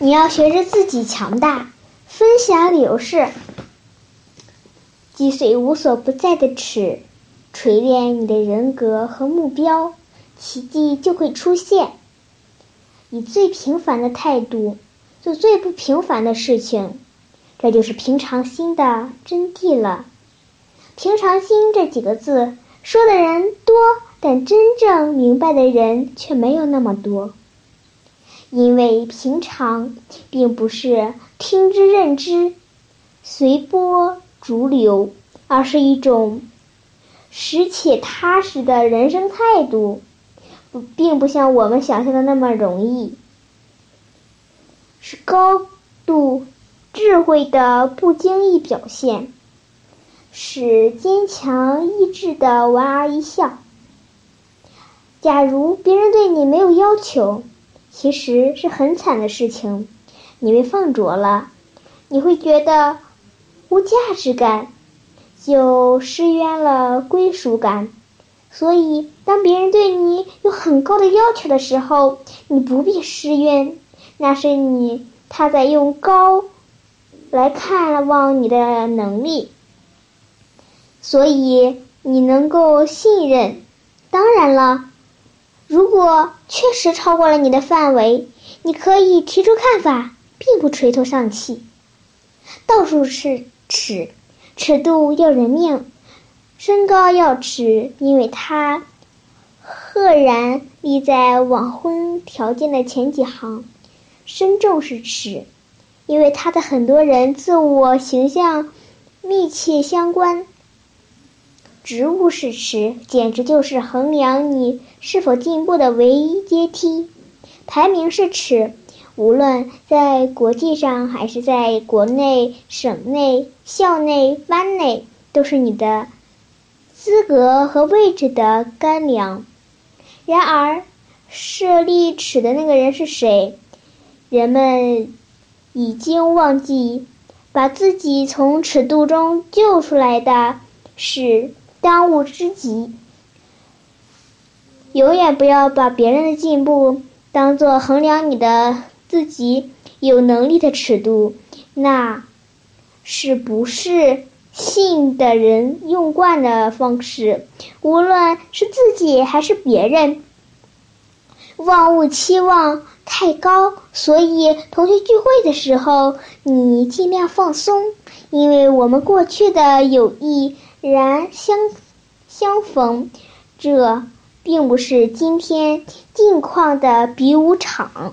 你要学着自己强大，分享理由是，击碎无所不在的尺，锤炼你的人格和目标，奇迹就会出现。以最平凡的态度做最不平凡的事情，这就是平常心的真谛了。平常心这几个字说的人多，但真正明白的人却没有那么多。因为平常并不是听之任之、随波逐流，而是一种实且踏实的人生态度，不，并不像我们想象的那么容易，是高度智慧的不经意表现，是坚强意志的莞尔一笑。假如别人对你没有要求。其实是很惨的事情，你被放逐了，你会觉得无价值感，就失约了归属感。所以，当别人对你有很高的要求的时候，你不必失约，那是你他在用高来看望你的能力，所以你能够信任。当然了。如果确实超过了你的范围，你可以提出看法，并不垂头丧气。到处是尺，尺度要人命，身高要尺，因为它赫然立在网婚条件的前几行。身重是尺，因为它的很多人自我形象密切相关。职务是尺，简直就是衡量你是否进步的唯一阶梯。排名是尺，无论在国际上还是在国内、省内、校内、班内，都是你的资格和位置的干粮。然而，设立尺的那个人是谁？人们已经忘记，把自己从尺度中救出来的是。当务之急，永远不要把别人的进步当做衡量你的自己有能力的尺度，那是不是信的人用惯的方式？无论是自己还是别人，万物期望太高，所以同学聚会的时候，你尽量放松，因为我们过去的友谊。然相相逢，这并不是今天近况的比武场。